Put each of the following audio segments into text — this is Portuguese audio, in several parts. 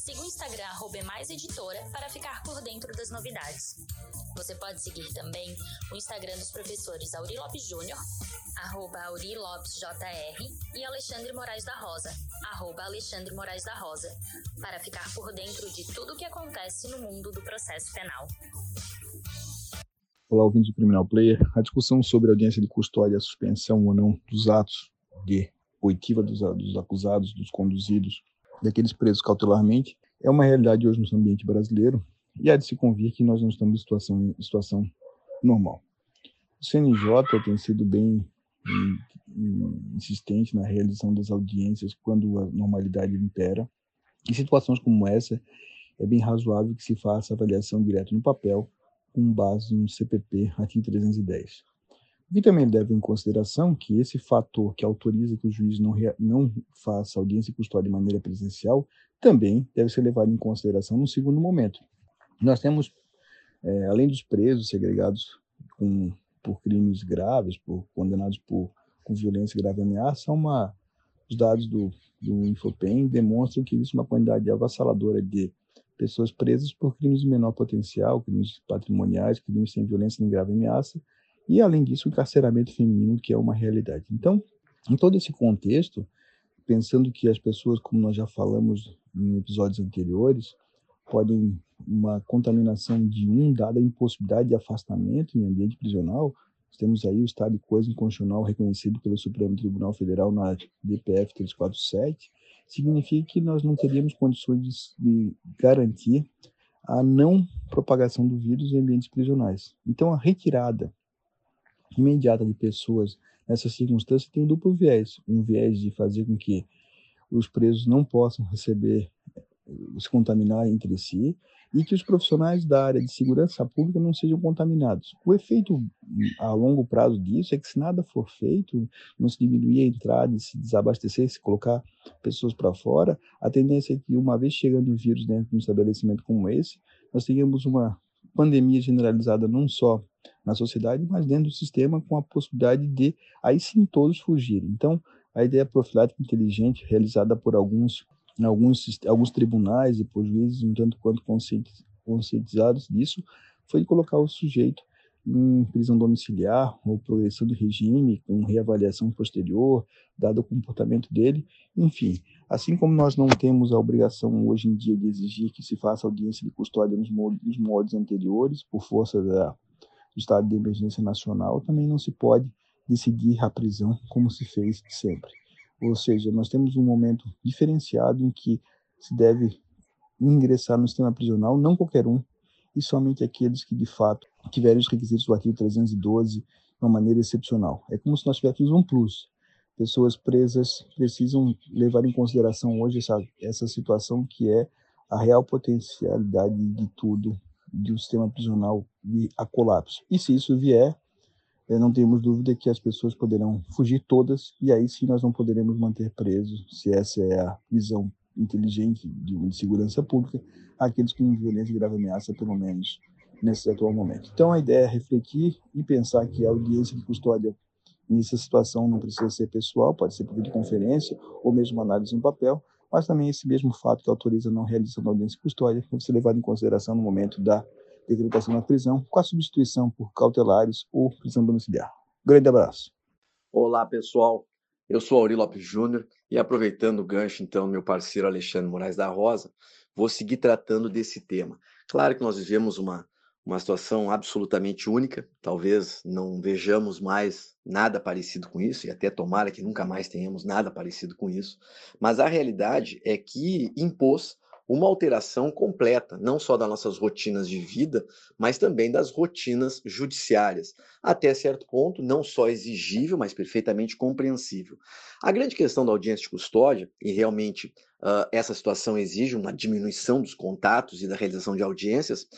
Siga o Instagram @emaiseditora para ficar por dentro das novidades. Você pode seguir também o Instagram dos professores Auri Lopes Júnior, arroba Auri Lopes JR, e Alexandre Moraes da Rosa, arroba Alexandre Moraes da Rosa, para ficar por dentro de tudo o que acontece no mundo do processo penal. Olá, ouvintes do Criminal Player. A discussão sobre a audiência de custódia, a suspensão ou não dos atos de oitiva dos, dos acusados, dos conduzidos, daqueles presos cautelarmente, é uma realidade hoje no ambiente brasileiro e há de se convir que nós não estamos em situação, situação normal. O CNJ tem sido bem insistente na realização das audiências quando a normalidade impera. Em situações como essa, é bem razoável que se faça avaliação direta no papel, com base no CPP artigo 310. Que também leva em consideração que esse fator que autoriza que o juiz não, não faça audiência e custódia de maneira presencial também deve ser levado em consideração no segundo momento. Nós temos, é, além dos presos segregados com por crimes graves, por condenados por com violência e grave ameaça, uma, os dados do, do Infopem demonstram que existe uma quantidade avassaladora de pessoas presas por crimes de menor potencial, crimes patrimoniais, crimes sem violência nem grave ameaça, e além disso o encarceramento feminino, que é uma realidade. Então, em todo esse contexto, pensando que as pessoas, como nós já falamos em episódios anteriores, podem uma contaminação de um, dada a impossibilidade de afastamento em ambiente prisional, temos aí o estado de coisa inconstitucional reconhecido pelo Supremo Tribunal Federal na DPF 347, significa que nós não teríamos condições de, de garantir a não propagação do vírus em ambientes prisionais. Então, a retirada imediata de pessoas nessa circunstância tem um duplo viés. Um viés de fazer com que os presos não possam receber, se contaminar entre si, e que os profissionais da área de segurança pública não sejam contaminados. O efeito a longo prazo disso é que se nada for feito, não se diminuir a entrada, se desabastecer, se colocar pessoas para fora, a tendência é que uma vez chegando o vírus dentro de um estabelecimento como esse, nós tenhamos uma pandemia generalizada não só na sociedade, mas dentro do sistema com a possibilidade de aí sim todos fugirem. Então, a ideia profilática inteligente realizada por alguns alguns, alguns tribunais e por juízes um tanto quanto conscientizados disso, foi colocar o sujeito em prisão domiciliar ou progressão do regime, com reavaliação posterior, dado o comportamento dele, enfim. Assim como nós não temos a obrigação hoje em dia de exigir que se faça audiência de custódia nos modos, nos anteriores, por força da, estado de emergência nacional, também não se pode decidir a prisão como se fez sempre. Ou seja, nós temos um momento diferenciado em que se deve ingressar no sistema prisional, não qualquer um, e somente aqueles que de fato tiverem os requisitos do artigo 312 de uma maneira excepcional. É como se nós tivéssemos um plus. Pessoas presas precisam levar em consideração hoje essa, essa situação que é a real potencialidade de tudo de um sistema prisional a colapso. E se isso vier, não temos dúvida que as pessoas poderão fugir todas e aí sim nós não poderemos manter presos, se essa é a visão inteligente de, de segurança pública, aqueles com violência e grave ameaça, pelo menos nesse atual momento. Então a ideia é refletir e pensar que a audiência de custódia nessa situação não precisa ser pessoal, pode ser por videoconferência ou mesmo análise no papel, mas também esse mesmo fato que autoriza a não realização da audiência custódia deve ser levado em consideração no momento da decretação na prisão, com a substituição por cautelares ou prisão domiciliar. Grande abraço. Olá, pessoal. Eu sou Auri Lopes Júnior e aproveitando o gancho, então, meu parceiro Alexandre Moraes da Rosa, vou seguir tratando desse tema. Claro que nós vivemos uma, uma situação absolutamente única, talvez não vejamos mais nada parecido com isso, e até tomara que nunca mais tenhamos nada parecido com isso, mas a realidade é que impôs uma alteração completa, não só das nossas rotinas de vida, mas também das rotinas judiciárias. Até certo ponto, não só exigível, mas perfeitamente compreensível. A grande questão da audiência de custódia, e realmente uh, essa situação exige uma diminuição dos contatos e da realização de audiências,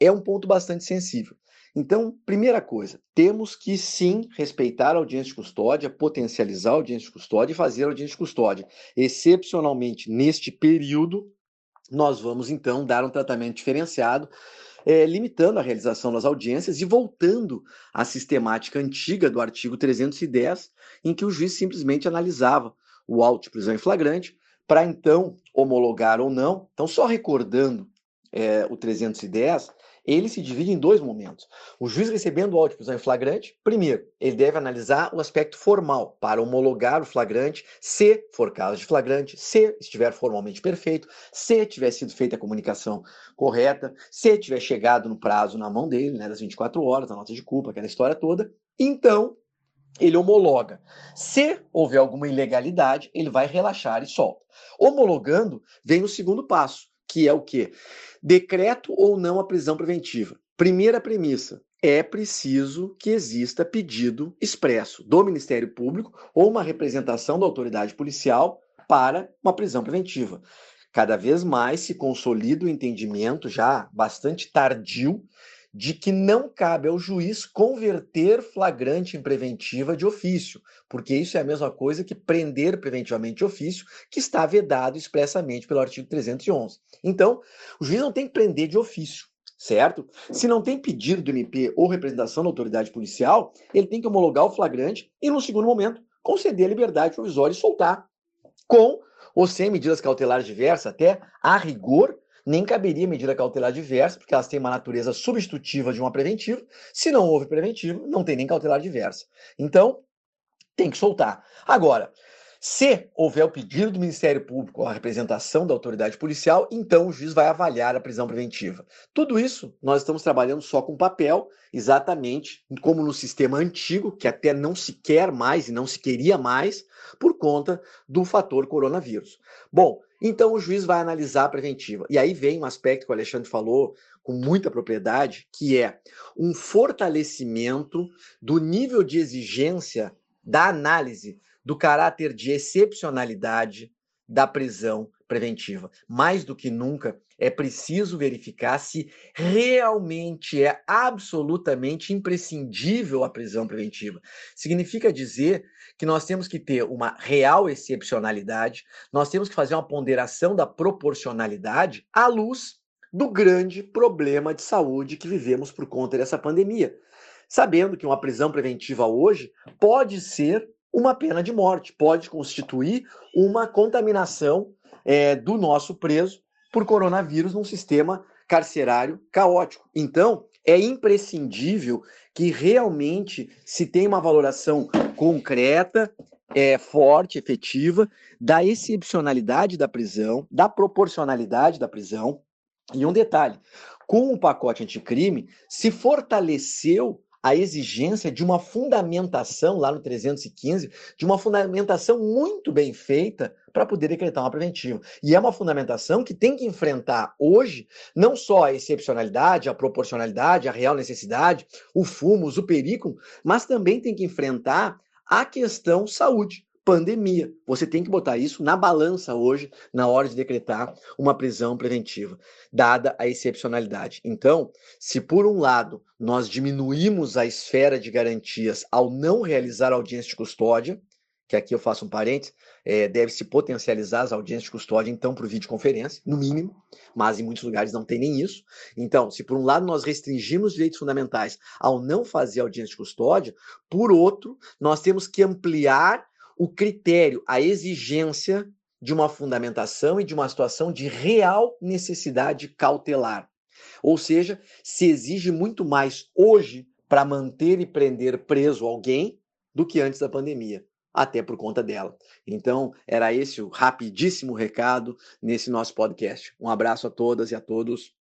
é um ponto bastante sensível. Então, primeira coisa, temos que sim respeitar a audiência de custódia, potencializar a audiência de custódia e fazer a audiência de custódia. Excepcionalmente, neste período, nós vamos então dar um tratamento diferenciado, é, limitando a realização das audiências e voltando à sistemática antiga do artigo 310, em que o juiz simplesmente analisava o auto de prisão em flagrante, para então homologar ou não. Então, só recordando é, o 310, ele se divide em dois momentos. O juiz recebendo o auto de prisão em flagrante, primeiro, ele deve analisar o aspecto formal para homologar o flagrante, se for caso de flagrante, se estiver formalmente perfeito, se tiver sido feita a comunicação correta, se tiver chegado no prazo na mão dele, né, das 24 horas, a nota de culpa, aquela história toda. Então, ele homologa. Se houver alguma ilegalidade, ele vai relaxar e solta. Homologando, vem o segundo passo, que é o quê? Decreto ou não a prisão preventiva. Primeira premissa: é preciso que exista pedido expresso do Ministério Público ou uma representação da autoridade policial para uma prisão preventiva. Cada vez mais se consolida o entendimento, já bastante tardio, de que não cabe ao juiz converter flagrante em preventiva de ofício, porque isso é a mesma coisa que prender preventivamente de ofício, que está vedado expressamente pelo artigo 311. Então, o juiz não tem que prender de ofício, certo? Se não tem pedido do MP ou representação da autoridade policial, ele tem que homologar o flagrante e, no segundo momento, conceder a liberdade provisória e soltar, com ou sem medidas cautelares diversas, até a rigor nem caberia medida cautelar diversa, porque elas têm uma natureza substitutiva de uma preventiva. Se não houve preventiva, não tem nem cautelar diversa. Então, tem que soltar. Agora, se houver o pedido do Ministério Público ou a representação da autoridade policial, então o juiz vai avaliar a prisão preventiva. Tudo isso nós estamos trabalhando só com papel, exatamente como no sistema antigo, que até não se quer mais e não se queria mais, por conta do fator coronavírus. Bom, então o juiz vai analisar a preventiva. E aí vem um aspecto que o Alexandre falou com muita propriedade, que é um fortalecimento do nível de exigência da análise do caráter de excepcionalidade da prisão preventiva. Mais do que nunca, é preciso verificar se realmente é absolutamente imprescindível a prisão preventiva. Significa dizer que nós temos que ter uma real excepcionalidade, nós temos que fazer uma ponderação da proporcionalidade à luz do grande problema de saúde que vivemos por conta dessa pandemia. Sabendo que uma prisão preventiva hoje pode ser uma pena de morte, pode constituir uma contaminação é, do nosso preso por coronavírus num sistema carcerário caótico. Então, é imprescindível que realmente se tenha uma valoração concreta, é, forte, efetiva, da excepcionalidade da prisão, da proporcionalidade da prisão. E um detalhe: com o pacote anticrime, se fortaleceu a exigência de uma fundamentação, lá no 315, de uma fundamentação muito bem feita para poder decretar uma preventiva. E é uma fundamentação que tem que enfrentar hoje não só a excepcionalidade, a proporcionalidade, a real necessidade, o fumo, o perigo, mas também tem que enfrentar a questão saúde pandemia. Você tem que botar isso na balança hoje, na hora de decretar uma prisão preventiva, dada a excepcionalidade. Então, se por um lado nós diminuímos a esfera de garantias ao não realizar audiência de custódia, que aqui eu faço um parênteses, é, deve-se potencializar as audiências de custódia, então, por videoconferência, no mínimo, mas em muitos lugares não tem nem isso. Então, se por um lado nós restringimos os direitos fundamentais ao não fazer audiência de custódia, por outro, nós temos que ampliar o critério, a exigência de uma fundamentação e de uma situação de real necessidade cautelar. Ou seja, se exige muito mais hoje para manter e prender preso alguém do que antes da pandemia, até por conta dela. Então, era esse o rapidíssimo recado nesse nosso podcast. Um abraço a todas e a todos.